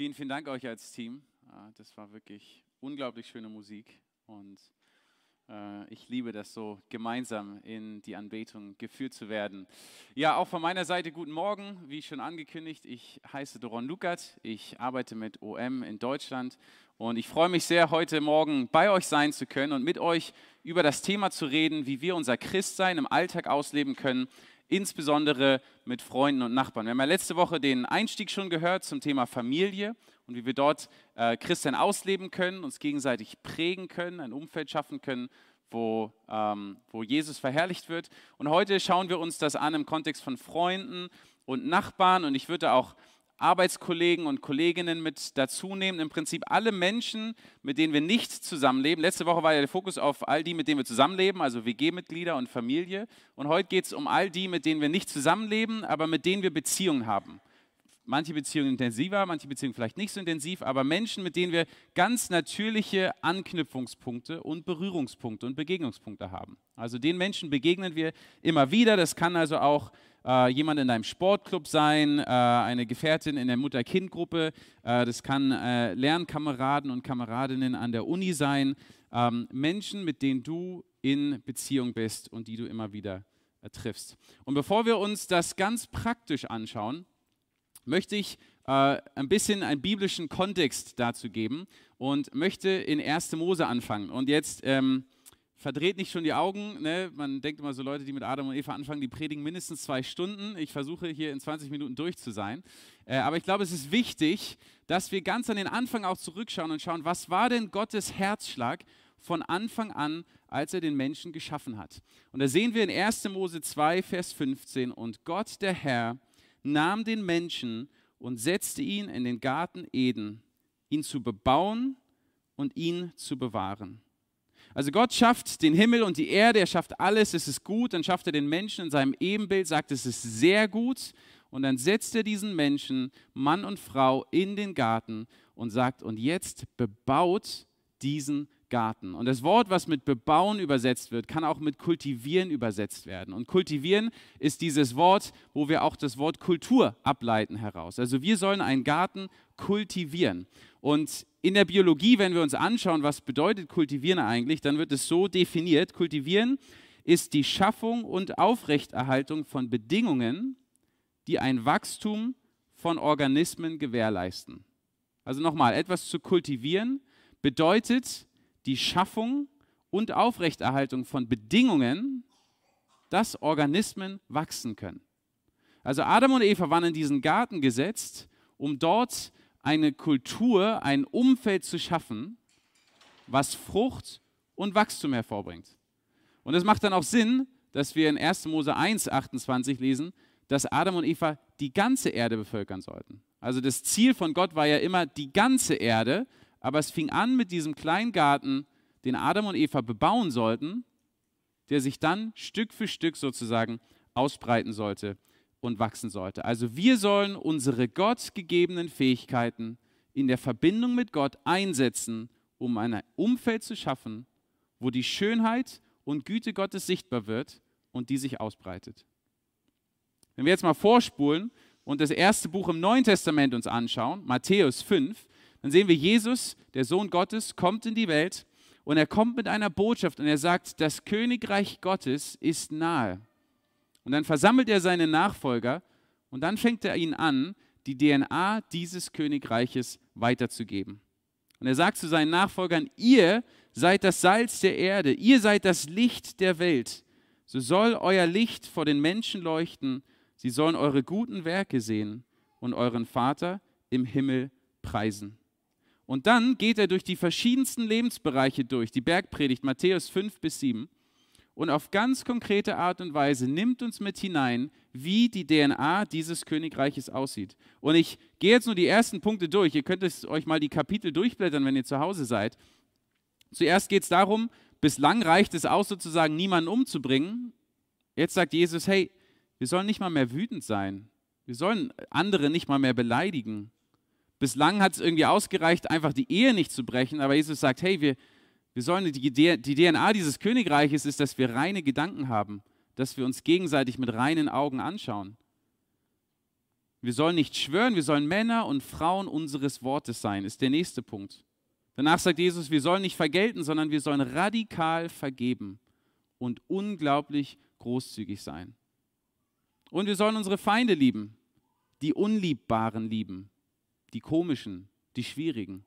Vielen, vielen Dank euch als Team. Das war wirklich unglaublich schöne Musik und äh, ich liebe das so, gemeinsam in die Anbetung geführt zu werden. Ja, auch von meiner Seite guten Morgen. Wie schon angekündigt, ich heiße Doron Lukat. Ich arbeite mit OM in Deutschland und ich freue mich sehr, heute Morgen bei euch sein zu können und mit euch über das Thema zu reden, wie wir unser Christsein im Alltag ausleben können, insbesondere mit Freunden und Nachbarn. Wir haben ja letzte Woche den Einstieg schon gehört zum Thema Familie und wie wir dort äh, Christian ausleben können, uns gegenseitig prägen können, ein Umfeld schaffen können, wo, ähm, wo Jesus verherrlicht wird. Und heute schauen wir uns das an im Kontext von Freunden und Nachbarn und ich würde auch Arbeitskollegen und Kolleginnen mit dazu nehmen. Im Prinzip alle Menschen, mit denen wir nicht zusammenleben. Letzte Woche war ja der Fokus auf all die, mit denen wir zusammenleben, also WG-Mitglieder und Familie. Und heute geht es um all die, mit denen wir nicht zusammenleben, aber mit denen wir Beziehungen haben. Manche Beziehungen intensiver, manche Beziehungen vielleicht nicht so intensiv, aber Menschen, mit denen wir ganz natürliche Anknüpfungspunkte und Berührungspunkte und Begegnungspunkte haben. Also den Menschen begegnen wir immer wieder. Das kann also auch äh, jemand in deinem Sportclub sein, äh, eine Gefährtin in der Mutter-Kind-Gruppe, äh, das kann äh, Lernkameraden und Kameradinnen an der Uni sein, ähm, Menschen, mit denen du in Beziehung bist und die du immer wieder äh, triffst. Und bevor wir uns das ganz praktisch anschauen, möchte ich äh, ein bisschen einen biblischen Kontext dazu geben und möchte in 1. Mose anfangen. Und jetzt ähm, verdreht nicht schon die Augen. Ne? Man denkt immer so, Leute, die mit Adam und Eva anfangen, die predigen mindestens zwei Stunden. Ich versuche hier in 20 Minuten durch zu sein. Äh, aber ich glaube, es ist wichtig, dass wir ganz an den Anfang auch zurückschauen und schauen, was war denn Gottes Herzschlag von Anfang an, als er den Menschen geschaffen hat. Und da sehen wir in 1. Mose 2, Vers 15, und Gott der Herr nahm den Menschen und setzte ihn in den Garten Eden, ihn zu bebauen und ihn zu bewahren. Also Gott schafft den Himmel und die Erde, er schafft alles, es ist gut, dann schafft er den Menschen in seinem Ebenbild, sagt, es ist sehr gut und dann setzt er diesen Menschen, Mann und Frau, in den Garten und sagt, und jetzt bebaut diesen Garten. Und das Wort, was mit bebauen übersetzt wird, kann auch mit kultivieren übersetzt werden. Und kultivieren ist dieses Wort, wo wir auch das Wort Kultur ableiten heraus. Also wir sollen einen Garten kultivieren. Und in der Biologie, wenn wir uns anschauen, was bedeutet kultivieren eigentlich, dann wird es so definiert, kultivieren ist die Schaffung und Aufrechterhaltung von Bedingungen, die ein Wachstum von Organismen gewährleisten. Also nochmal, etwas zu kultivieren bedeutet die Schaffung und Aufrechterhaltung von Bedingungen, dass Organismen wachsen können. Also Adam und Eva waren in diesen Garten gesetzt, um dort eine Kultur, ein Umfeld zu schaffen, was Frucht und Wachstum hervorbringt. Und es macht dann auch Sinn, dass wir in 1. Mose 1, 28 lesen, dass Adam und Eva die ganze Erde bevölkern sollten. Also das Ziel von Gott war ja immer die ganze Erde, aber es fing an mit diesem kleinen Garten, den Adam und Eva bebauen sollten, der sich dann Stück für Stück sozusagen ausbreiten sollte und wachsen sollte. Also wir sollen unsere Gott gegebenen Fähigkeiten in der Verbindung mit Gott einsetzen, um ein Umfeld zu schaffen, wo die Schönheit und Güte Gottes sichtbar wird und die sich ausbreitet. Wenn wir jetzt mal vorspulen und das erste Buch im Neuen Testament uns anschauen, Matthäus 5, dann sehen wir Jesus, der Sohn Gottes, kommt in die Welt und er kommt mit einer Botschaft und er sagt, das Königreich Gottes ist nahe. Und dann versammelt er seine Nachfolger und dann fängt er ihnen an, die DNA dieses Königreiches weiterzugeben. Und er sagt zu seinen Nachfolgern, ihr seid das Salz der Erde, ihr seid das Licht der Welt. So soll euer Licht vor den Menschen leuchten, sie sollen eure guten Werke sehen und euren Vater im Himmel preisen. Und dann geht er durch die verschiedensten Lebensbereiche durch, die Bergpredigt Matthäus 5 bis 7 und auf ganz konkrete Art und Weise nimmt uns mit hinein, wie die DNA dieses Königreiches aussieht. Und ich gehe jetzt nur die ersten Punkte durch. Ihr könnt euch mal die Kapitel durchblättern, wenn ihr zu Hause seid. Zuerst geht es darum, bislang reicht es aus, sozusagen niemanden umzubringen. Jetzt sagt Jesus, hey, wir sollen nicht mal mehr wütend sein. Wir sollen andere nicht mal mehr beleidigen. Bislang hat es irgendwie ausgereicht, einfach die Ehe nicht zu brechen, aber Jesus sagt, hey, wir, wir sollen die, die DNA dieses Königreiches ist, dass wir reine Gedanken haben, dass wir uns gegenseitig mit reinen Augen anschauen. Wir sollen nicht schwören, wir sollen Männer und Frauen unseres Wortes sein, ist der nächste Punkt. Danach sagt Jesus, wir sollen nicht vergelten, sondern wir sollen radikal vergeben und unglaublich großzügig sein. Und wir sollen unsere Feinde lieben, die Unliebbaren lieben, die komischen, die schwierigen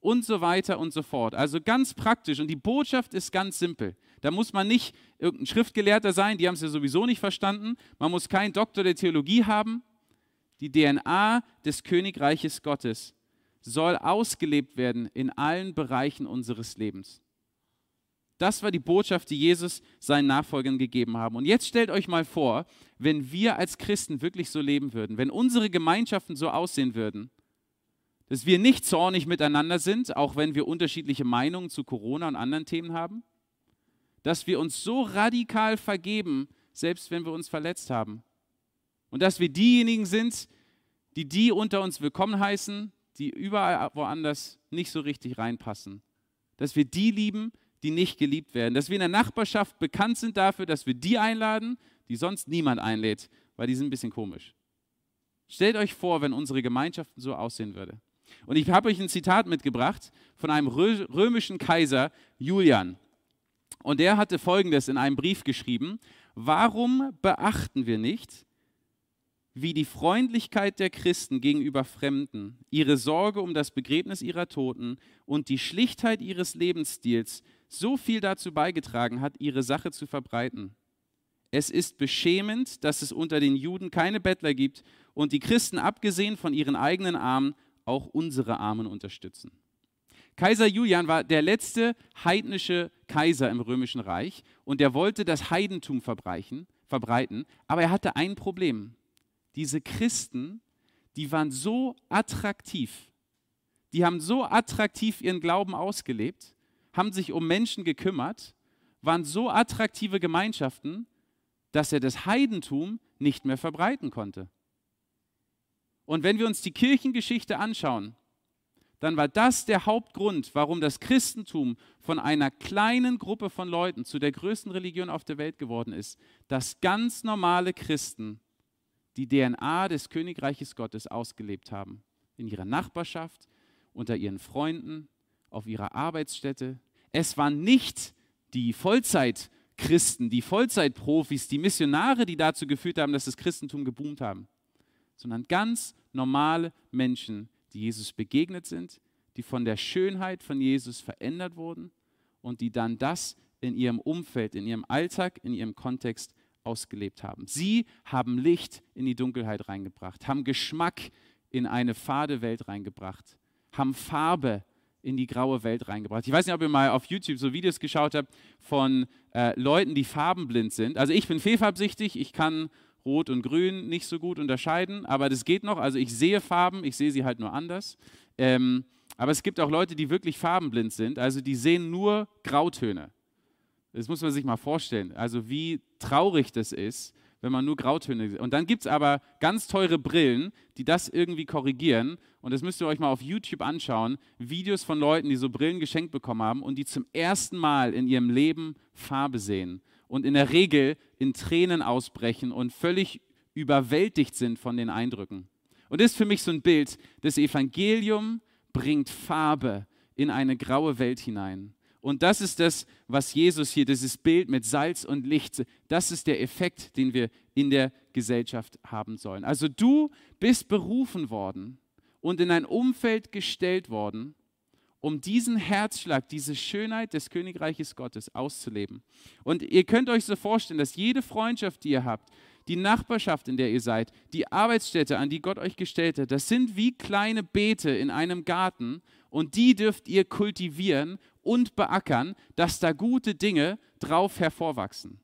und so weiter und so fort. Also ganz praktisch und die Botschaft ist ganz simpel. Da muss man nicht irgendein Schriftgelehrter sein, die haben es ja sowieso nicht verstanden. Man muss keinen Doktor der Theologie haben. Die DNA des Königreiches Gottes soll ausgelebt werden in allen Bereichen unseres Lebens. Das war die Botschaft, die Jesus seinen Nachfolgern gegeben haben. Und jetzt stellt euch mal vor, wenn wir als Christen wirklich so leben würden, wenn unsere Gemeinschaften so aussehen würden, dass wir nicht zornig miteinander sind, auch wenn wir unterschiedliche Meinungen zu Corona und anderen Themen haben, dass wir uns so radikal vergeben, selbst wenn wir uns verletzt haben. Und dass wir diejenigen sind, die die unter uns willkommen heißen, die überall woanders nicht so richtig reinpassen. Dass wir die lieben, die nicht geliebt werden. Dass wir in der Nachbarschaft bekannt sind dafür, dass wir die einladen, die sonst niemand einlädt, weil die sind ein bisschen komisch. Stellt euch vor, wenn unsere Gemeinschaft so aussehen würde. Und ich habe euch ein Zitat mitgebracht von einem römischen Kaiser Julian. Und der hatte Folgendes in einem Brief geschrieben. Warum beachten wir nicht, wie die Freundlichkeit der Christen gegenüber Fremden, ihre Sorge um das Begräbnis ihrer Toten und die Schlichtheit ihres Lebensstils so viel dazu beigetragen hat, ihre Sache zu verbreiten. Es ist beschämend, dass es unter den Juden keine Bettler gibt und die Christen, abgesehen von ihren eigenen Armen, auch unsere Armen unterstützen. Kaiser Julian war der letzte heidnische Kaiser im römischen Reich und er wollte das Heidentum verbreiten, aber er hatte ein Problem diese Christen, die waren so attraktiv, die haben so attraktiv ihren Glauben ausgelebt, haben sich um Menschen gekümmert, waren so attraktive Gemeinschaften, dass er das Heidentum nicht mehr verbreiten konnte. Und wenn wir uns die Kirchengeschichte anschauen, dann war das der Hauptgrund, warum das Christentum von einer kleinen Gruppe von Leuten zu der größten Religion auf der Welt geworden ist, dass ganz normale Christen die DNA des Königreiches Gottes ausgelebt haben. In ihrer Nachbarschaft, unter ihren Freunden, auf ihrer Arbeitsstätte. Es waren nicht die Vollzeitchristen, die Vollzeitprofis, die Missionare, die dazu geführt haben, dass das Christentum geboomt haben, sondern ganz normale Menschen, die Jesus begegnet sind, die von der Schönheit von Jesus verändert wurden und die dann das in ihrem Umfeld, in ihrem Alltag, in ihrem Kontext ausgelebt haben. Sie haben Licht in die Dunkelheit reingebracht, haben Geschmack in eine fade Welt reingebracht, haben Farbe in die graue Welt reingebracht. Ich weiß nicht, ob ihr mal auf YouTube so Videos geschaut habt von äh, Leuten, die farbenblind sind. Also ich bin fehlfarbsichtig, ich kann Rot und Grün nicht so gut unterscheiden, aber das geht noch. Also ich sehe Farben, ich sehe sie halt nur anders. Ähm, aber es gibt auch Leute, die wirklich farbenblind sind, also die sehen nur Grautöne. Das muss man sich mal vorstellen. Also wie traurig das ist, wenn man nur Grautöne sieht. Und dann gibt es aber ganz teure Brillen, die das irgendwie korrigieren. Und das müsst ihr euch mal auf YouTube anschauen. Videos von Leuten, die so Brillen geschenkt bekommen haben und die zum ersten Mal in ihrem Leben Farbe sehen. Und in der Regel in Tränen ausbrechen und völlig überwältigt sind von den Eindrücken. Und das ist für mich so ein Bild. Das Evangelium bringt Farbe in eine graue Welt hinein. Und das ist das, was Jesus hier, dieses Bild mit Salz und Licht, das ist der Effekt, den wir in der Gesellschaft haben sollen. Also du bist berufen worden und in ein Umfeld gestellt worden, um diesen Herzschlag, diese Schönheit des Königreiches Gottes auszuleben. Und ihr könnt euch so vorstellen, dass jede Freundschaft, die ihr habt, die Nachbarschaft, in der ihr seid, die Arbeitsstätte, an die Gott euch gestellt hat, das sind wie kleine Beete in einem Garten und die dürft ihr kultivieren und beackern, dass da gute Dinge drauf hervorwachsen.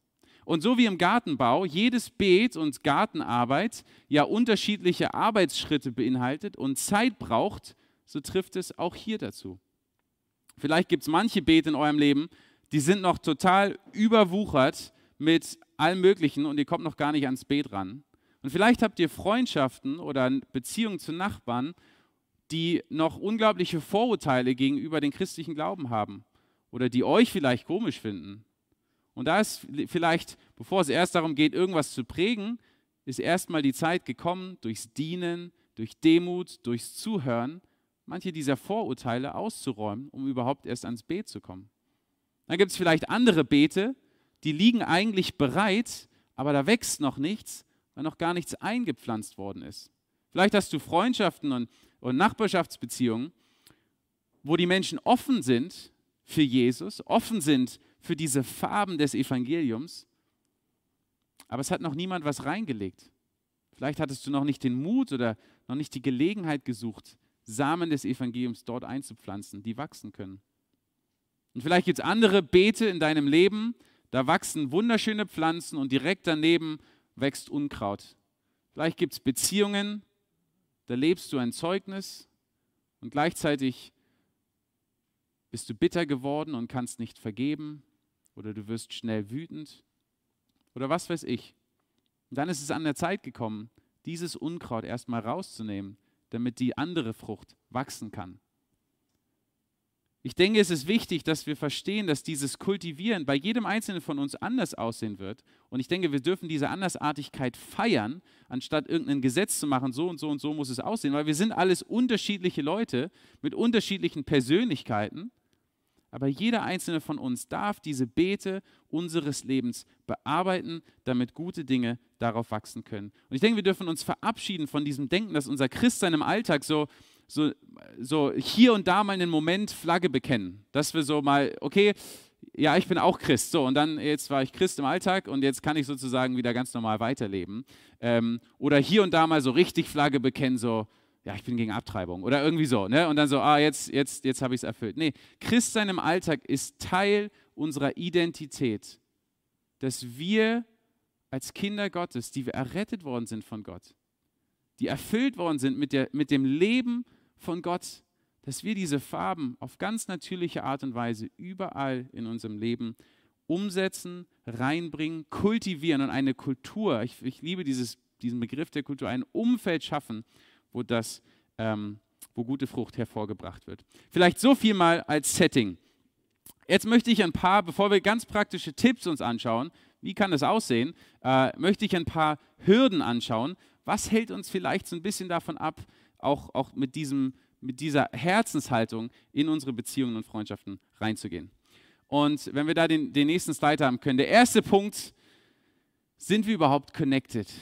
Und so wie im Gartenbau jedes Beet und Gartenarbeit ja unterschiedliche Arbeitsschritte beinhaltet und Zeit braucht, so trifft es auch hier dazu. Vielleicht gibt es manche Beete in eurem Leben, die sind noch total überwuchert mit allem Möglichen und ihr kommt noch gar nicht ans Beet ran. Und vielleicht habt ihr Freundschaften oder Beziehungen zu Nachbarn, die noch unglaubliche Vorurteile gegenüber den christlichen Glauben haben oder die euch vielleicht komisch finden. Und da ist vielleicht, bevor es erst darum geht, irgendwas zu prägen, ist erstmal die Zeit gekommen, durchs Dienen, durch Demut, durchs Zuhören, manche dieser Vorurteile auszuräumen, um überhaupt erst ans Beet zu kommen. Dann gibt es vielleicht andere Beete, die liegen eigentlich bereit, aber da wächst noch nichts, weil noch gar nichts eingepflanzt worden ist. Vielleicht hast du Freundschaften und, und Nachbarschaftsbeziehungen, wo die Menschen offen sind für Jesus, offen sind für diese Farben des Evangeliums, aber es hat noch niemand was reingelegt. Vielleicht hattest du noch nicht den Mut oder noch nicht die Gelegenheit gesucht, Samen des Evangeliums dort einzupflanzen, die wachsen können. Und vielleicht gibt es andere Beete in deinem Leben, da wachsen wunderschöne Pflanzen und direkt daneben wächst Unkraut. Vielleicht gibt es Beziehungen, da lebst du ein Zeugnis und gleichzeitig bist du bitter geworden und kannst nicht vergeben oder du wirst schnell wütend oder was weiß ich. Und dann ist es an der Zeit gekommen, dieses Unkraut erstmal rauszunehmen, damit die andere Frucht wachsen kann. Ich denke, es ist wichtig, dass wir verstehen, dass dieses Kultivieren bei jedem Einzelnen von uns anders aussehen wird. Und ich denke, wir dürfen diese Andersartigkeit feiern, anstatt irgendein Gesetz zu machen, so und so und so muss es aussehen, weil wir sind alles unterschiedliche Leute mit unterschiedlichen Persönlichkeiten. Aber jeder einzelne von uns darf diese Beete unseres Lebens bearbeiten, damit gute Dinge darauf wachsen können. Und ich denke, wir dürfen uns verabschieden von diesem Denken, dass unser Christsein im Alltag so, so, so hier und da mal einen Moment Flagge bekennen. Dass wir so mal, okay, ja, ich bin auch Christ. So, und dann, jetzt war ich Christ im Alltag und jetzt kann ich sozusagen wieder ganz normal weiterleben. Ähm, oder hier und da mal so richtig Flagge bekennen, so, ja, ich bin gegen Abtreibung oder irgendwie so. Ne? Und dann so, ah, jetzt, jetzt, jetzt habe ich es erfüllt. Nee, Christsein im Alltag ist Teil unserer Identität, dass wir als Kinder Gottes, die wir errettet worden sind von Gott, die erfüllt worden sind mit, der, mit dem Leben von Gott, dass wir diese Farben auf ganz natürliche Art und Weise überall in unserem Leben umsetzen, reinbringen, kultivieren und eine Kultur, ich, ich liebe dieses, diesen Begriff der Kultur, ein Umfeld schaffen, wo das, ähm, wo gute Frucht hervorgebracht wird. Vielleicht so viel mal als Setting. Jetzt möchte ich ein paar, bevor wir ganz praktische Tipps uns anschauen, wie kann das aussehen, äh, möchte ich ein paar Hürden anschauen. Was hält uns vielleicht so ein bisschen davon ab, auch, auch mit, diesem, mit dieser Herzenshaltung in unsere Beziehungen und Freundschaften reinzugehen? Und wenn wir da den, den nächsten Slide haben können, der erste Punkt, sind wir überhaupt connected?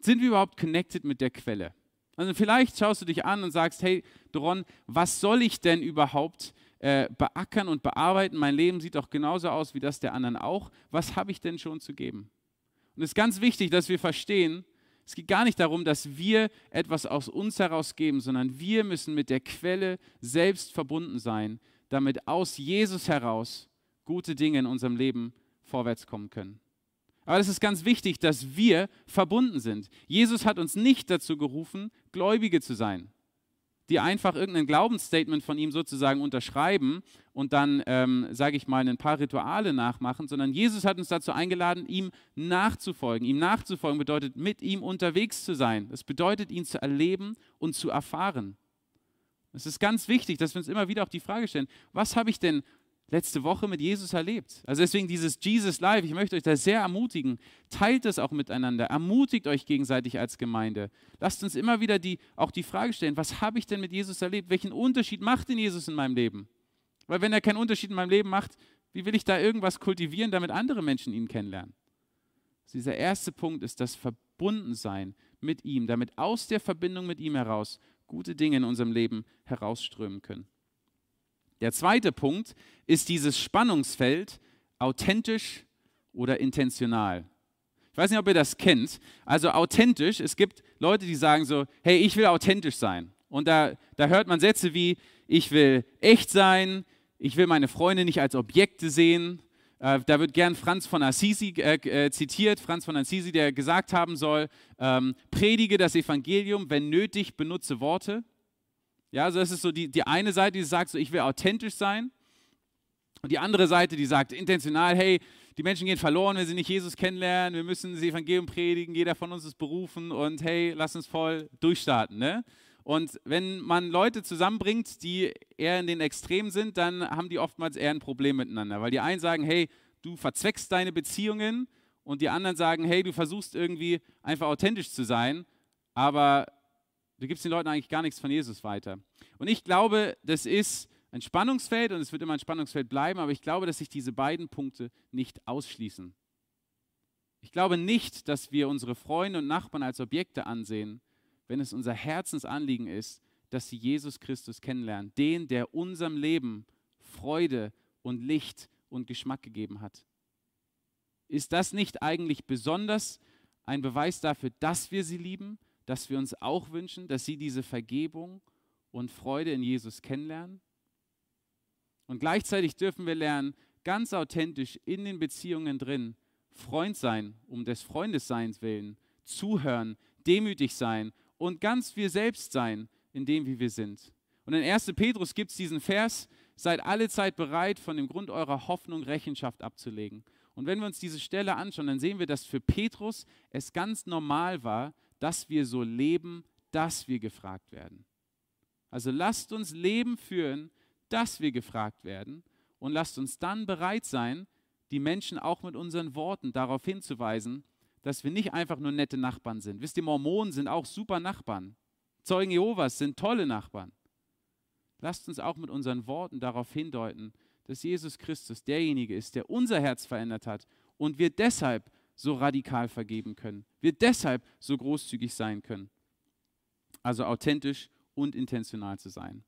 Sind wir überhaupt connected mit der Quelle? Also vielleicht schaust du dich an und sagst, hey Doron, was soll ich denn überhaupt äh, beackern und bearbeiten? Mein Leben sieht doch genauso aus wie das der anderen auch. Was habe ich denn schon zu geben? Und es ist ganz wichtig, dass wir verstehen, es geht gar nicht darum, dass wir etwas aus uns heraus geben, sondern wir müssen mit der Quelle selbst verbunden sein, damit aus Jesus heraus gute Dinge in unserem Leben vorwärts kommen können. Aber es ist ganz wichtig, dass wir verbunden sind. Jesus hat uns nicht dazu gerufen, Gläubige zu sein, die einfach irgendein Glaubensstatement von ihm sozusagen unterschreiben und dann, ähm, sage ich mal, ein paar Rituale nachmachen, sondern Jesus hat uns dazu eingeladen, ihm nachzufolgen. Ihm nachzufolgen bedeutet, mit ihm unterwegs zu sein. Das bedeutet, ihn zu erleben und zu erfahren. Es ist ganz wichtig, dass wir uns immer wieder auch die Frage stellen, was habe ich denn letzte Woche mit Jesus erlebt. Also deswegen dieses Jesus Live, ich möchte euch da sehr ermutigen. Teilt es auch miteinander, ermutigt euch gegenseitig als Gemeinde. Lasst uns immer wieder die, auch die Frage stellen, was habe ich denn mit Jesus erlebt? Welchen Unterschied macht denn Jesus in meinem Leben? Weil wenn er keinen Unterschied in meinem Leben macht, wie will ich da irgendwas kultivieren, damit andere Menschen ihn kennenlernen? Also dieser erste Punkt ist das Verbundensein mit ihm, damit aus der Verbindung mit ihm heraus gute Dinge in unserem Leben herausströmen können. Der zweite Punkt ist dieses Spannungsfeld authentisch oder intentional. Ich weiß nicht, ob ihr das kennt. Also authentisch, es gibt Leute, die sagen so, hey, ich will authentisch sein. Und da, da hört man Sätze wie, ich will echt sein, ich will meine Freunde nicht als Objekte sehen. Äh, da wird gern Franz von Assisi äh, äh, zitiert, Franz von Assisi, der gesagt haben soll, ähm, predige das Evangelium, wenn nötig, benutze Worte. Ja, also das ist so die, die eine Seite, die sagt, so, ich will authentisch sein. Und die andere Seite, die sagt intentional, hey, die Menschen gehen verloren, wenn sie nicht Jesus kennenlernen, wir müssen das Evangelium predigen, jeder von uns ist berufen und hey, lass uns voll durchstarten. Ne? Und wenn man Leute zusammenbringt, die eher in den Extremen sind, dann haben die oftmals eher ein Problem miteinander, weil die einen sagen, hey, du verzweckst deine Beziehungen und die anderen sagen, hey, du versuchst irgendwie einfach authentisch zu sein, aber du gibst den Leuten eigentlich gar nichts von Jesus weiter. Und ich glaube, das ist ein Spannungsfeld und es wird immer ein Spannungsfeld bleiben, aber ich glaube, dass sich diese beiden Punkte nicht ausschließen. Ich glaube nicht, dass wir unsere Freunde und Nachbarn als Objekte ansehen, wenn es unser Herzensanliegen ist, dass sie Jesus Christus kennenlernen, den, der unserem Leben Freude und Licht und Geschmack gegeben hat. Ist das nicht eigentlich besonders ein Beweis dafür, dass wir sie lieben, dass wir uns auch wünschen, dass sie diese Vergebung und Freude in Jesus kennenlernen? Und gleichzeitig dürfen wir lernen, ganz authentisch in den Beziehungen drin, Freund sein, um des Freundesseins willen, zuhören, demütig sein und ganz wir selbst sein, in dem, wie wir sind. Und in 1. Petrus gibt es diesen Vers, seid alle Zeit bereit, von dem Grund eurer Hoffnung Rechenschaft abzulegen. Und wenn wir uns diese Stelle anschauen, dann sehen wir, dass für Petrus es ganz normal war, dass wir so leben, dass wir gefragt werden. Also lasst uns Leben führen, dass wir gefragt werden und lasst uns dann bereit sein, die Menschen auch mit unseren Worten darauf hinzuweisen, dass wir nicht einfach nur nette Nachbarn sind. Wisst ihr, Mormonen sind auch super Nachbarn. Zeugen Jehovas sind tolle Nachbarn. Lasst uns auch mit unseren Worten darauf hindeuten, dass Jesus Christus derjenige ist, der unser Herz verändert hat und wir deshalb so radikal vergeben können. Wir deshalb so großzügig sein können. Also authentisch und intentional zu sein.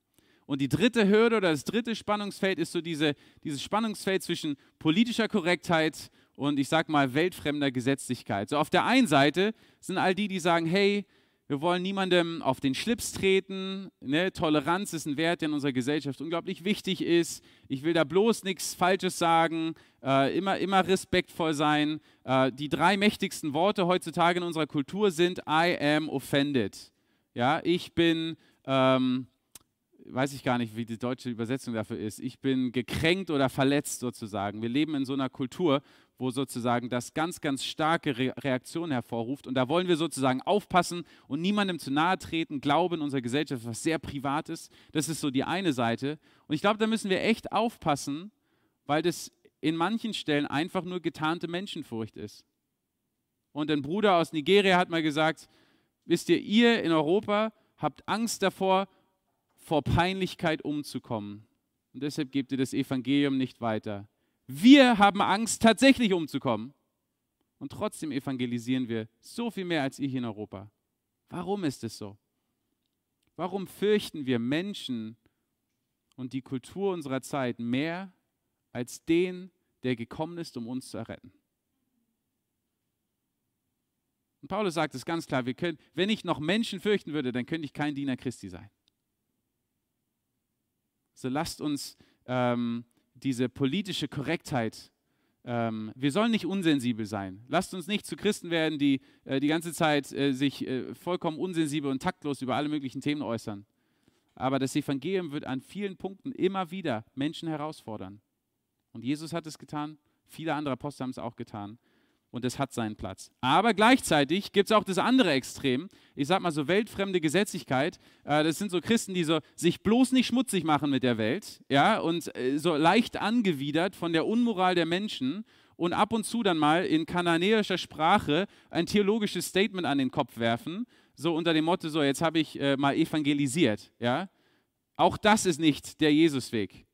Und die dritte Hürde oder das dritte Spannungsfeld ist so diese, dieses Spannungsfeld zwischen politischer Korrektheit und ich sag mal weltfremder Gesetzlichkeit. So auf der einen Seite sind all die, die sagen, hey, wir wollen niemandem auf den Schlips treten. Ne? Toleranz ist ein Wert, der in unserer Gesellschaft unglaublich wichtig ist. Ich will da bloß nichts Falsches sagen, äh, immer, immer respektvoll sein. Äh, die drei mächtigsten Worte heutzutage in unserer Kultur sind I am offended. Ja, ich bin ähm, weiß ich gar nicht, wie die deutsche Übersetzung dafür ist. Ich bin gekränkt oder verletzt sozusagen. Wir leben in so einer Kultur, wo sozusagen das ganz, ganz starke Re Reaktionen hervorruft. Und da wollen wir sozusagen aufpassen und niemandem zu nahe treten. Glauben in unserer Gesellschaft, was sehr privat ist. Das ist so die eine Seite. Und ich glaube, da müssen wir echt aufpassen, weil das in manchen Stellen einfach nur getarnte Menschenfurcht ist. Und ein Bruder aus Nigeria hat mal gesagt, wisst ihr, ihr in Europa habt Angst davor, vor Peinlichkeit umzukommen. Und deshalb gebt ihr das Evangelium nicht weiter. Wir haben Angst, tatsächlich umzukommen. Und trotzdem evangelisieren wir so viel mehr als hier in Europa. Warum ist es so? Warum fürchten wir Menschen und die Kultur unserer Zeit mehr als den, der gekommen ist, um uns zu erretten? Und Paulus sagt es ganz klar, wir können, wenn ich noch Menschen fürchten würde, dann könnte ich kein Diener Christi sein. So lasst uns ähm, diese politische Korrektheit, ähm, wir sollen nicht unsensibel sein. Lasst uns nicht zu Christen werden, die äh, die ganze Zeit äh, sich äh, vollkommen unsensibel und taktlos über alle möglichen Themen äußern. Aber das Evangelium wird an vielen Punkten immer wieder Menschen herausfordern. Und Jesus hat es getan, viele andere Apostel haben es auch getan und es hat seinen Platz. Aber gleichzeitig gibt es auch das andere Extrem, ich sag mal so weltfremde Gesetzlichkeit. Äh, das sind so Christen, die so sich bloß nicht schmutzig machen mit der Welt, ja, und äh, so leicht angewidert von der Unmoral der Menschen und ab und zu dann mal in kananäischer Sprache ein theologisches Statement an den Kopf werfen, so unter dem Motto, so jetzt habe ich äh, mal evangelisiert, ja. Auch das ist nicht der Jesusweg.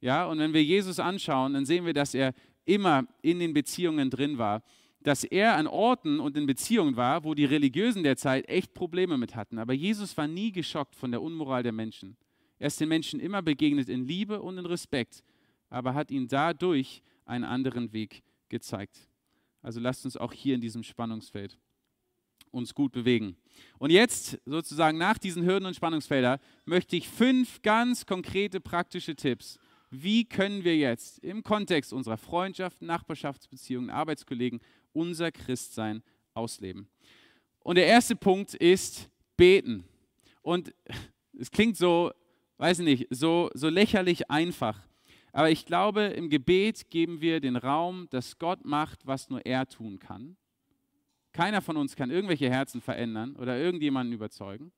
Ja, und wenn wir Jesus anschauen, dann sehen wir, dass er immer in den Beziehungen drin war, dass er an Orten und in Beziehungen war, wo die Religiösen der Zeit echt Probleme mit hatten. Aber Jesus war nie geschockt von der Unmoral der Menschen. Er ist den Menschen immer begegnet in Liebe und in Respekt, aber hat ihnen dadurch einen anderen Weg gezeigt. Also lasst uns auch hier in diesem Spannungsfeld uns gut bewegen. Und jetzt sozusagen nach diesen Hürden und Spannungsfeldern möchte ich fünf ganz konkrete praktische Tipps wie können wir jetzt im Kontext unserer Freundschaft, Nachbarschaftsbeziehungen, Arbeitskollegen unser Christsein ausleben. Und der erste Punkt ist beten. Und es klingt so, weiß ich nicht, so, so lächerlich einfach. Aber ich glaube, im Gebet geben wir den Raum, dass Gott macht, was nur er tun kann. Keiner von uns kann irgendwelche Herzen verändern oder irgendjemanden überzeugen.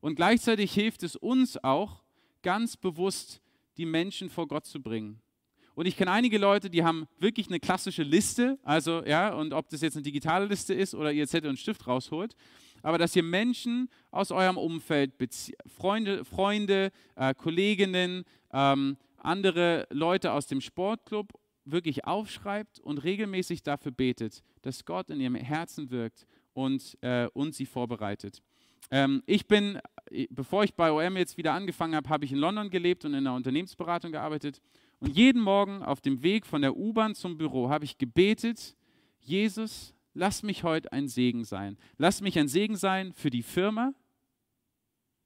Und gleichzeitig hilft es uns auch, ganz bewusst die Menschen vor Gott zu bringen. Und ich kenne einige Leute, die haben wirklich eine klassische Liste, also ja, und ob das jetzt eine digitale Liste ist oder ihr Zettel und Stift rausholt, aber dass ihr Menschen aus eurem Umfeld, Bezie Freunde, Freunde äh, Kolleginnen, ähm, andere Leute aus dem Sportclub wirklich aufschreibt und regelmäßig dafür betet, dass Gott in ihrem Herzen wirkt und, äh, und sie vorbereitet. Ähm, ich bin, äh, bevor ich bei OM jetzt wieder angefangen habe, habe ich in London gelebt und in der Unternehmensberatung gearbeitet. Und jeden Morgen auf dem Weg von der U-Bahn zum Büro habe ich gebetet, Jesus, lass mich heute ein Segen sein. Lass mich ein Segen sein für die Firma.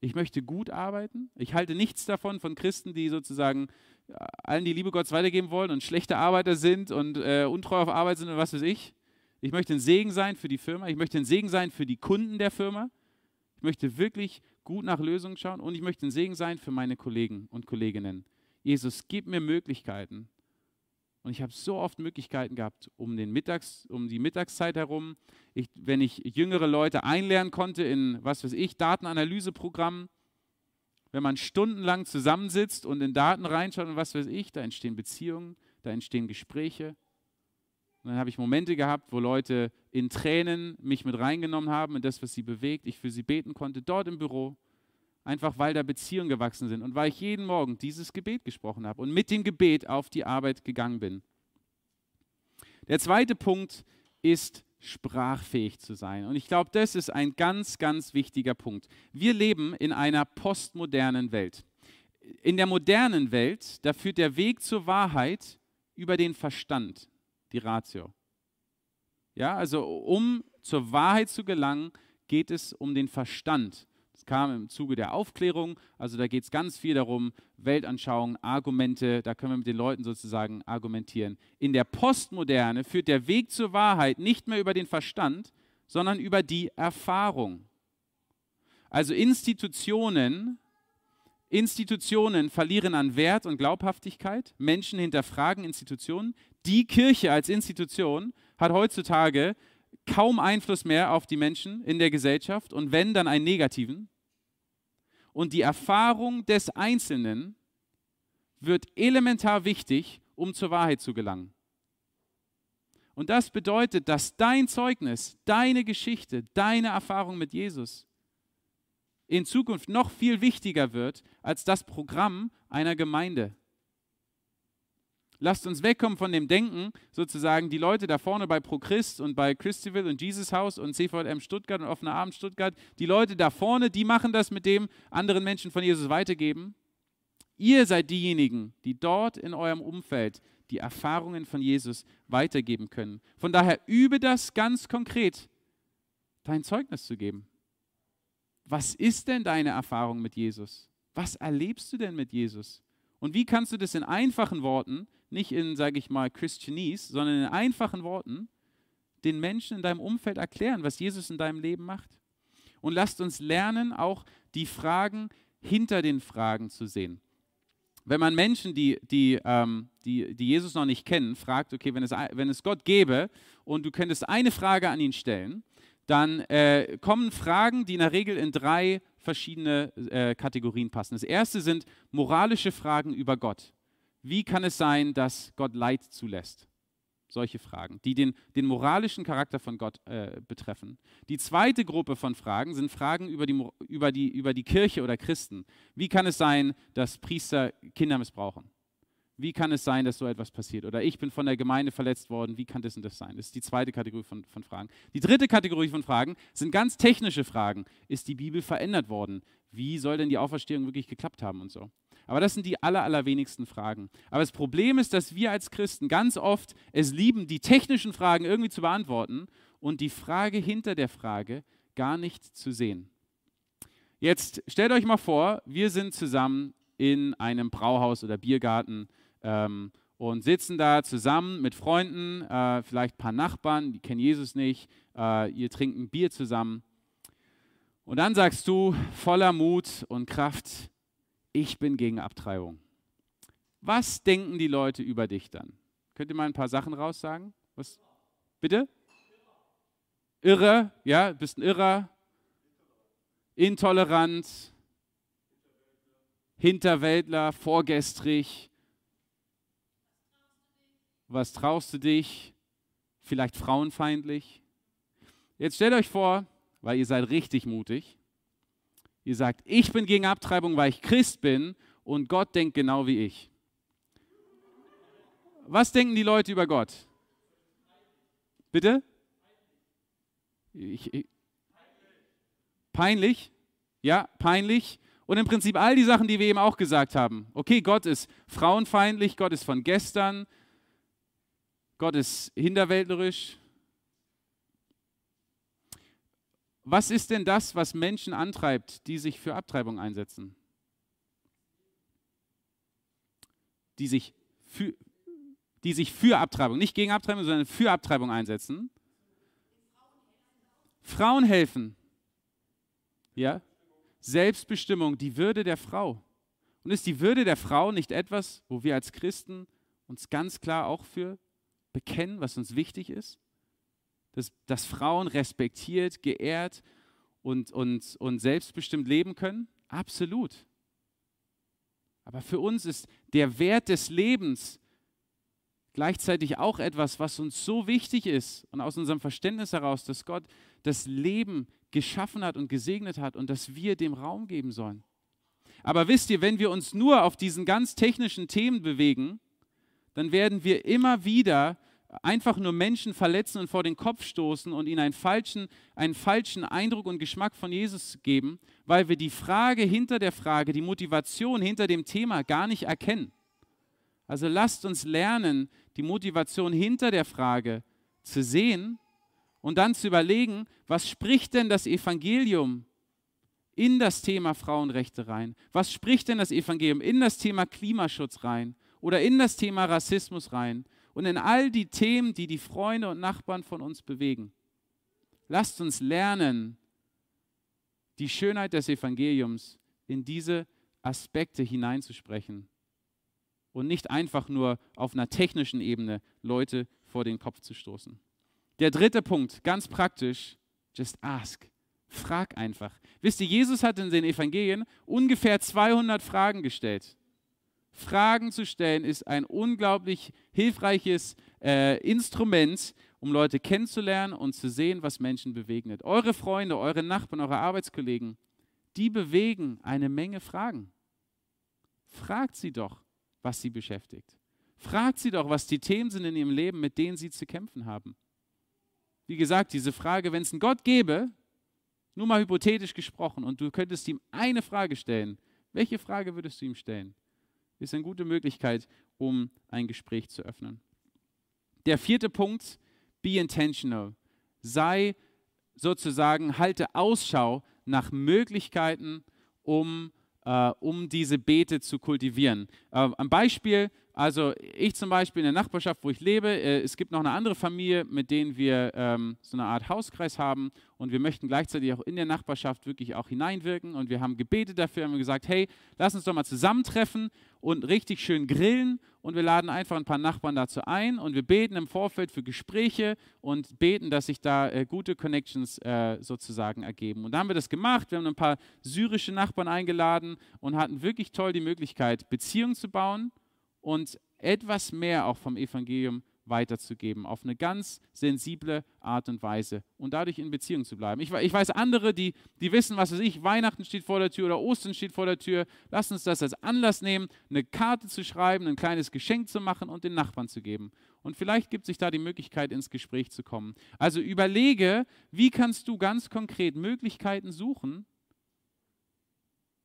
Ich möchte gut arbeiten. Ich halte nichts davon von Christen, die sozusagen äh, allen die Liebe Gottes weitergeben wollen und schlechte Arbeiter sind und äh, untreu auf Arbeit sind und was weiß ich. Ich möchte ein Segen sein für die Firma. Ich möchte ein Segen sein für die Kunden der Firma. Ich möchte wirklich gut nach Lösungen schauen und ich möchte ein Segen sein für meine Kollegen und Kolleginnen. Jesus, gib mir Möglichkeiten. Und ich habe so oft Möglichkeiten gehabt, um, den Mittags, um die Mittagszeit herum, ich, wenn ich jüngere Leute einlernen konnte in, was weiß ich, Datenanalyseprogrammen, wenn man stundenlang zusammensitzt und in Daten reinschaut und was weiß ich, da entstehen Beziehungen, da entstehen Gespräche. Und dann habe ich Momente gehabt, wo Leute in Tränen mich mit reingenommen haben in das, was sie bewegt, ich für sie beten konnte, dort im Büro, einfach weil da Beziehungen gewachsen sind und weil ich jeden Morgen dieses Gebet gesprochen habe und mit dem Gebet auf die Arbeit gegangen bin. Der zweite Punkt ist, sprachfähig zu sein. Und ich glaube, das ist ein ganz, ganz wichtiger Punkt. Wir leben in einer postmodernen Welt. In der modernen Welt, da führt der Weg zur Wahrheit über den Verstand die Ratio. Ja, also um zur Wahrheit zu gelangen, geht es um den Verstand. Das kam im Zuge der Aufklärung, also da geht es ganz viel darum, Weltanschauung, Argumente, da können wir mit den Leuten sozusagen argumentieren. In der Postmoderne führt der Weg zur Wahrheit nicht mehr über den Verstand, sondern über die Erfahrung. Also Institutionen, Institutionen verlieren an Wert und Glaubhaftigkeit, Menschen hinterfragen Institutionen, die Kirche als Institution hat heutzutage kaum Einfluss mehr auf die Menschen in der Gesellschaft und wenn, dann einen negativen. Und die Erfahrung des Einzelnen wird elementar wichtig, um zur Wahrheit zu gelangen. Und das bedeutet, dass dein Zeugnis, deine Geschichte, deine Erfahrung mit Jesus in Zukunft noch viel wichtiger wird als das Programm einer Gemeinde. Lasst uns wegkommen von dem Denken, sozusagen die Leute da vorne bei ProChrist und bei Christiville und Jesus Haus und CVM Stuttgart und Offener Abend Stuttgart, die Leute da vorne, die machen das mit dem anderen Menschen von Jesus weitergeben. Ihr seid diejenigen, die dort in eurem Umfeld die Erfahrungen von Jesus weitergeben können. Von daher übe das ganz konkret, dein Zeugnis zu geben. Was ist denn deine Erfahrung mit Jesus? Was erlebst du denn mit Jesus? Und wie kannst du das in einfachen Worten nicht in, sage ich mal, Christianese, sondern in einfachen Worten den Menschen in deinem Umfeld erklären, was Jesus in deinem Leben macht. Und lasst uns lernen, auch die Fragen hinter den Fragen zu sehen. Wenn man Menschen, die, die, ähm, die, die Jesus noch nicht kennen, fragt, okay, wenn es, wenn es Gott gäbe und du könntest eine Frage an ihn stellen, dann äh, kommen Fragen, die in der Regel in drei verschiedene äh, Kategorien passen. Das erste sind moralische Fragen über Gott. Wie kann es sein, dass Gott Leid zulässt? Solche Fragen, die den, den moralischen Charakter von Gott äh, betreffen. Die zweite Gruppe von Fragen sind Fragen über die, über, die, über die Kirche oder Christen. Wie kann es sein, dass Priester Kinder missbrauchen? Wie kann es sein, dass so etwas passiert? Oder ich bin von der Gemeinde verletzt worden. Wie kann das und das sein? Das ist die zweite Kategorie von, von Fragen. Die dritte Kategorie von Fragen sind ganz technische Fragen. Ist die Bibel verändert worden? Wie soll denn die Auferstehung wirklich geklappt haben und so? Aber das sind die aller, allerwenigsten Fragen. Aber das Problem ist, dass wir als Christen ganz oft es lieben, die technischen Fragen irgendwie zu beantworten und die Frage hinter der Frage gar nicht zu sehen. Jetzt stellt euch mal vor, wir sind zusammen in einem Brauhaus oder Biergarten ähm, und sitzen da zusammen mit Freunden, äh, vielleicht ein paar Nachbarn, die kennen Jesus nicht, äh, ihr trinkt ein Bier zusammen. Und dann sagst du voller Mut und Kraft, ich bin gegen Abtreibung. Was denken die Leute über dich dann? Könnt ihr mal ein paar Sachen raussagen? Was? Bitte? Irre, ja, bist ein Irrer, intolerant, Hinterwäldler, vorgestrig, Was traust du dich? Vielleicht frauenfeindlich? Jetzt stellt euch vor, weil ihr seid richtig mutig. Ihr sagt, ich bin gegen Abtreibung, weil ich Christ bin und Gott denkt genau wie ich. Was denken die Leute über Gott? Bitte? Ich, ich, peinlich? Ja, peinlich. Und im Prinzip all die Sachen, die wir eben auch gesagt haben. Okay, Gott ist frauenfeindlich, Gott ist von gestern, Gott ist hinterwäldlerisch. Was ist denn das, was Menschen antreibt, die sich für Abtreibung einsetzen? Die sich für, die sich für Abtreibung, nicht gegen Abtreibung, sondern für Abtreibung einsetzen. Frauen helfen. Ja? Selbstbestimmung, die Würde der Frau. Und ist die Würde der Frau nicht etwas, wo wir als Christen uns ganz klar auch für bekennen, was uns wichtig ist? Dass, dass Frauen respektiert, geehrt und, und, und selbstbestimmt leben können? Absolut. Aber für uns ist der Wert des Lebens gleichzeitig auch etwas, was uns so wichtig ist und aus unserem Verständnis heraus, dass Gott das Leben geschaffen hat und gesegnet hat und dass wir dem Raum geben sollen. Aber wisst ihr, wenn wir uns nur auf diesen ganz technischen Themen bewegen, dann werden wir immer wieder einfach nur Menschen verletzen und vor den Kopf stoßen und ihnen einen falschen, einen falschen Eindruck und Geschmack von Jesus geben, weil wir die Frage hinter der Frage, die Motivation hinter dem Thema gar nicht erkennen. Also lasst uns lernen, die Motivation hinter der Frage zu sehen und dann zu überlegen, was spricht denn das Evangelium in das Thema Frauenrechte rein? Was spricht denn das Evangelium in das Thema Klimaschutz rein oder in das Thema Rassismus rein und in all die Themen, die die Freunde und Nachbarn von uns bewegen? Lasst uns lernen, die Schönheit des Evangeliums in diese Aspekte hineinzusprechen und nicht einfach nur auf einer technischen Ebene Leute vor den Kopf zu stoßen. Der dritte Punkt, ganz praktisch, just ask. Frag einfach. Wisst ihr, Jesus hat in den Evangelien ungefähr 200 Fragen gestellt. Fragen zu stellen ist ein unglaublich hilfreiches äh, Instrument, um Leute kennenzulernen und zu sehen, was Menschen bewegnet. Eure Freunde, eure Nachbarn, eure Arbeitskollegen, die bewegen eine Menge Fragen. Fragt sie doch, was sie beschäftigt. Fragt sie doch, was die Themen sind in ihrem Leben, mit denen sie zu kämpfen haben. Wie gesagt, diese Frage, wenn es einen Gott gäbe, nur mal hypothetisch gesprochen, und du könntest ihm eine Frage stellen, welche Frage würdest du ihm stellen? Ist eine gute Möglichkeit, um ein Gespräch zu öffnen. Der vierte Punkt, be intentional. Sei sozusagen, halte Ausschau nach Möglichkeiten, um äh, um diese Beete zu kultivieren. Äh, ein Beispiel, also ich zum Beispiel in der Nachbarschaft, wo ich lebe, äh, es gibt noch eine andere Familie, mit denen wir ähm, so eine Art Hauskreis haben und wir möchten gleichzeitig auch in der Nachbarschaft wirklich auch hineinwirken und wir haben gebetet dafür, haben gesagt, hey, lass uns doch mal zusammentreffen und richtig schön grillen und wir laden einfach ein paar Nachbarn dazu ein und wir beten im Vorfeld für Gespräche und beten, dass sich da äh, gute Connections äh, sozusagen ergeben. Und da haben wir das gemacht, wir haben ein paar syrische Nachbarn eingeladen und hatten wirklich toll die Möglichkeit, Beziehungen zu bauen und etwas mehr auch vom Evangelium weiterzugeben, auf eine ganz sensible Art und Weise und dadurch in Beziehung zu bleiben. Ich, ich, weiß andere, die, die wissen, was weiß ich, Weihnachten steht vor der Tür oder Ostern steht vor der Tür. Lass uns das als Anlass nehmen, eine Karte zu schreiben, ein kleines Geschenk zu machen und den Nachbarn zu geben. Und vielleicht gibt sich da die Möglichkeit, ins Gespräch zu kommen. Also überlege, wie kannst du ganz konkret Möglichkeiten suchen,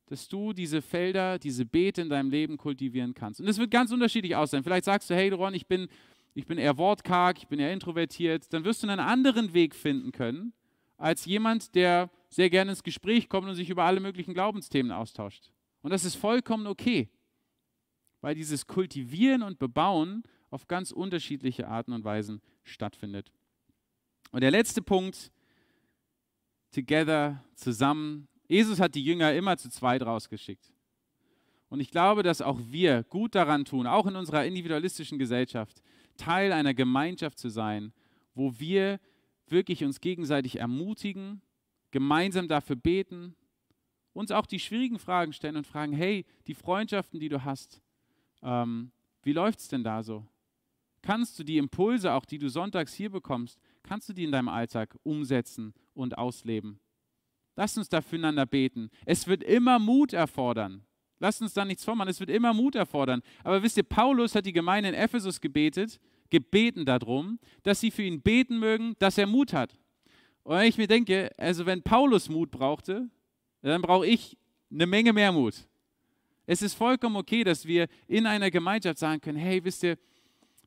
dass du diese Felder, diese Beete in deinem Leben kultivieren kannst. Und es wird ganz unterschiedlich aussehen. Vielleicht sagst du, hey Ron, ich bin, ich bin eher wortkarg, ich bin eher introvertiert. Dann wirst du einen anderen Weg finden können, als jemand, der sehr gerne ins Gespräch kommt und sich über alle möglichen Glaubensthemen austauscht. Und das ist vollkommen okay, weil dieses Kultivieren und Bebauen auf ganz unterschiedliche Arten und Weisen stattfindet. Und der letzte Punkt, together, zusammen, Jesus hat die Jünger immer zu zweit rausgeschickt. Und ich glaube, dass auch wir gut daran tun, auch in unserer individualistischen Gesellschaft, Teil einer Gemeinschaft zu sein, wo wir wirklich uns gegenseitig ermutigen, gemeinsam dafür beten, uns auch die schwierigen Fragen stellen und fragen, hey, die Freundschaften, die du hast, ähm, wie läuft es denn da so? kannst du die Impulse, auch die du sonntags hier bekommst, kannst du die in deinem Alltag umsetzen und ausleben. Lass uns da füreinander beten. Es wird immer Mut erfordern. Lass uns da nichts vormachen. Es wird immer Mut erfordern. Aber wisst ihr, Paulus hat die Gemeinde in Ephesus gebetet, gebeten darum, dass sie für ihn beten mögen, dass er Mut hat. Und ich mir denke, also wenn Paulus Mut brauchte, dann brauche ich eine Menge mehr Mut. Es ist vollkommen okay, dass wir in einer Gemeinschaft sagen können, hey, wisst ihr,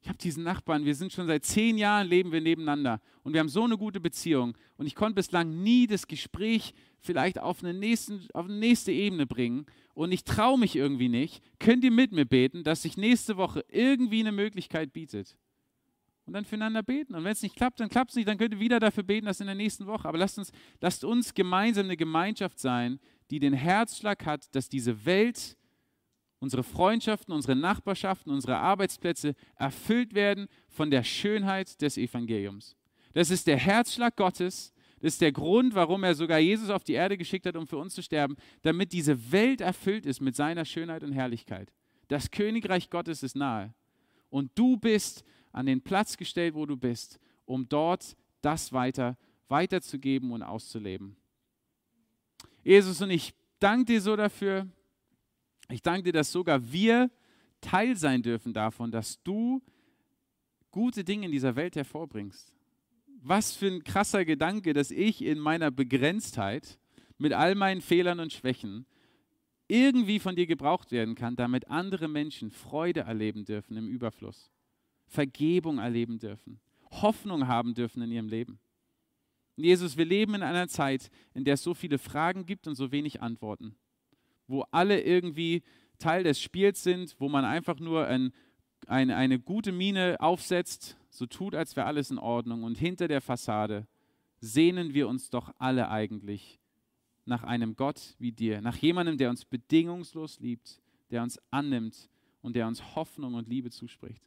ich habe diesen Nachbarn, wir sind schon seit zehn Jahren, leben wir nebeneinander und wir haben so eine gute Beziehung und ich konnte bislang nie das Gespräch vielleicht auf eine, nächsten, auf eine nächste Ebene bringen und ich traue mich irgendwie nicht. Könnt ihr mit mir beten, dass sich nächste Woche irgendwie eine Möglichkeit bietet? Und dann füreinander beten. Und wenn es nicht klappt, dann klappt es nicht. Dann könnt ihr wieder dafür beten, dass in der nächsten Woche. Aber lasst uns, lasst uns gemeinsam eine Gemeinschaft sein, die den Herzschlag hat, dass diese Welt unsere Freundschaften, unsere Nachbarschaften, unsere Arbeitsplätze erfüllt werden von der Schönheit des Evangeliums. Das ist der Herzschlag Gottes. Das ist der Grund, warum er sogar Jesus auf die Erde geschickt hat, um für uns zu sterben, damit diese Welt erfüllt ist mit seiner Schönheit und Herrlichkeit. Das Königreich Gottes ist nahe. Und du bist an den Platz gestellt, wo du bist, um dort das weiter weiterzugeben und auszuleben. Jesus, und ich danke dir so dafür, ich danke dir, dass sogar wir Teil sein dürfen davon, dass du gute Dinge in dieser Welt hervorbringst. Was für ein krasser Gedanke, dass ich in meiner Begrenztheit mit all meinen Fehlern und Schwächen irgendwie von dir gebraucht werden kann, damit andere Menschen Freude erleben dürfen im Überfluss, Vergebung erleben dürfen, Hoffnung haben dürfen in ihrem Leben. Jesus, wir leben in einer Zeit, in der es so viele Fragen gibt und so wenig Antworten wo alle irgendwie Teil des Spiels sind, wo man einfach nur ein, ein, eine gute Miene aufsetzt, so tut, als wäre alles in Ordnung. Und hinter der Fassade sehnen wir uns doch alle eigentlich nach einem Gott wie dir, nach jemandem, der uns bedingungslos liebt, der uns annimmt und der uns Hoffnung und Liebe zuspricht.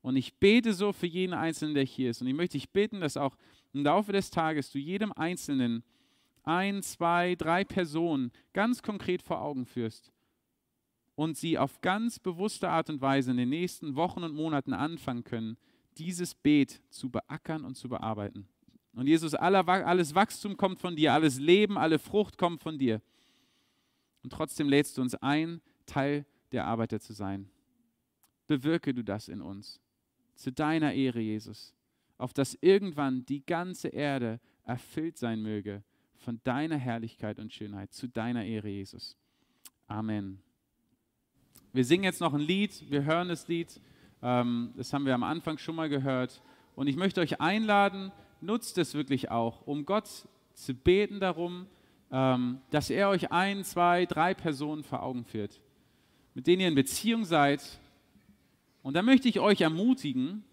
Und ich bete so für jeden Einzelnen, der hier ist. Und ich möchte dich bitten, dass auch im Laufe des Tages du jedem Einzelnen ein, zwei, drei Personen ganz konkret vor Augen führst und sie auf ganz bewusste Art und Weise in den nächsten Wochen und Monaten anfangen können, dieses Beet zu beackern und zu bearbeiten. Und Jesus, alles Wachstum kommt von dir, alles Leben, alle Frucht kommt von dir. Und trotzdem lädst du uns ein, Teil der Arbeiter zu sein. Bewirke du das in uns. Zu deiner Ehre, Jesus. Auf dass irgendwann die ganze Erde erfüllt sein möge von deiner Herrlichkeit und Schönheit zu deiner Ehre, Jesus. Amen. Wir singen jetzt noch ein Lied, wir hören das Lied, ähm, das haben wir am Anfang schon mal gehört. Und ich möchte euch einladen, nutzt es wirklich auch, um Gott zu beten darum, ähm, dass er euch ein, zwei, drei Personen vor Augen führt, mit denen ihr in Beziehung seid. Und da möchte ich euch ermutigen,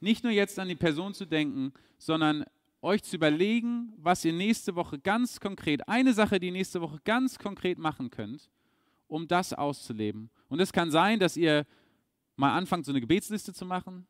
nicht nur jetzt an die Person zu denken, sondern euch zu überlegen, was ihr nächste Woche ganz konkret, eine Sache, die ihr nächste Woche ganz konkret machen könnt, um das auszuleben. Und es kann sein, dass ihr mal anfangt, so eine Gebetsliste zu machen.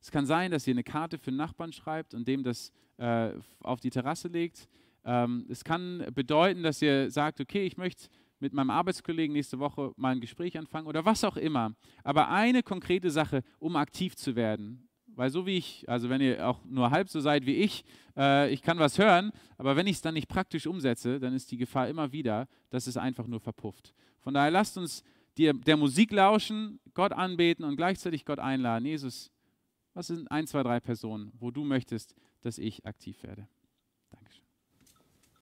Es kann sein, dass ihr eine Karte für einen Nachbarn schreibt und dem das äh, auf die Terrasse legt. Ähm, es kann bedeuten, dass ihr sagt, okay, ich möchte mit meinem Arbeitskollegen nächste Woche mal ein Gespräch anfangen oder was auch immer. Aber eine konkrete Sache, um aktiv zu werden. Weil so wie ich, also wenn ihr auch nur halb so seid wie ich, äh, ich kann was hören, aber wenn ich es dann nicht praktisch umsetze, dann ist die Gefahr immer wieder, dass es einfach nur verpufft. Von daher lasst uns die, der Musik lauschen, Gott anbeten und gleichzeitig Gott einladen. Jesus, was sind ein, zwei, drei Personen, wo du möchtest, dass ich aktiv werde?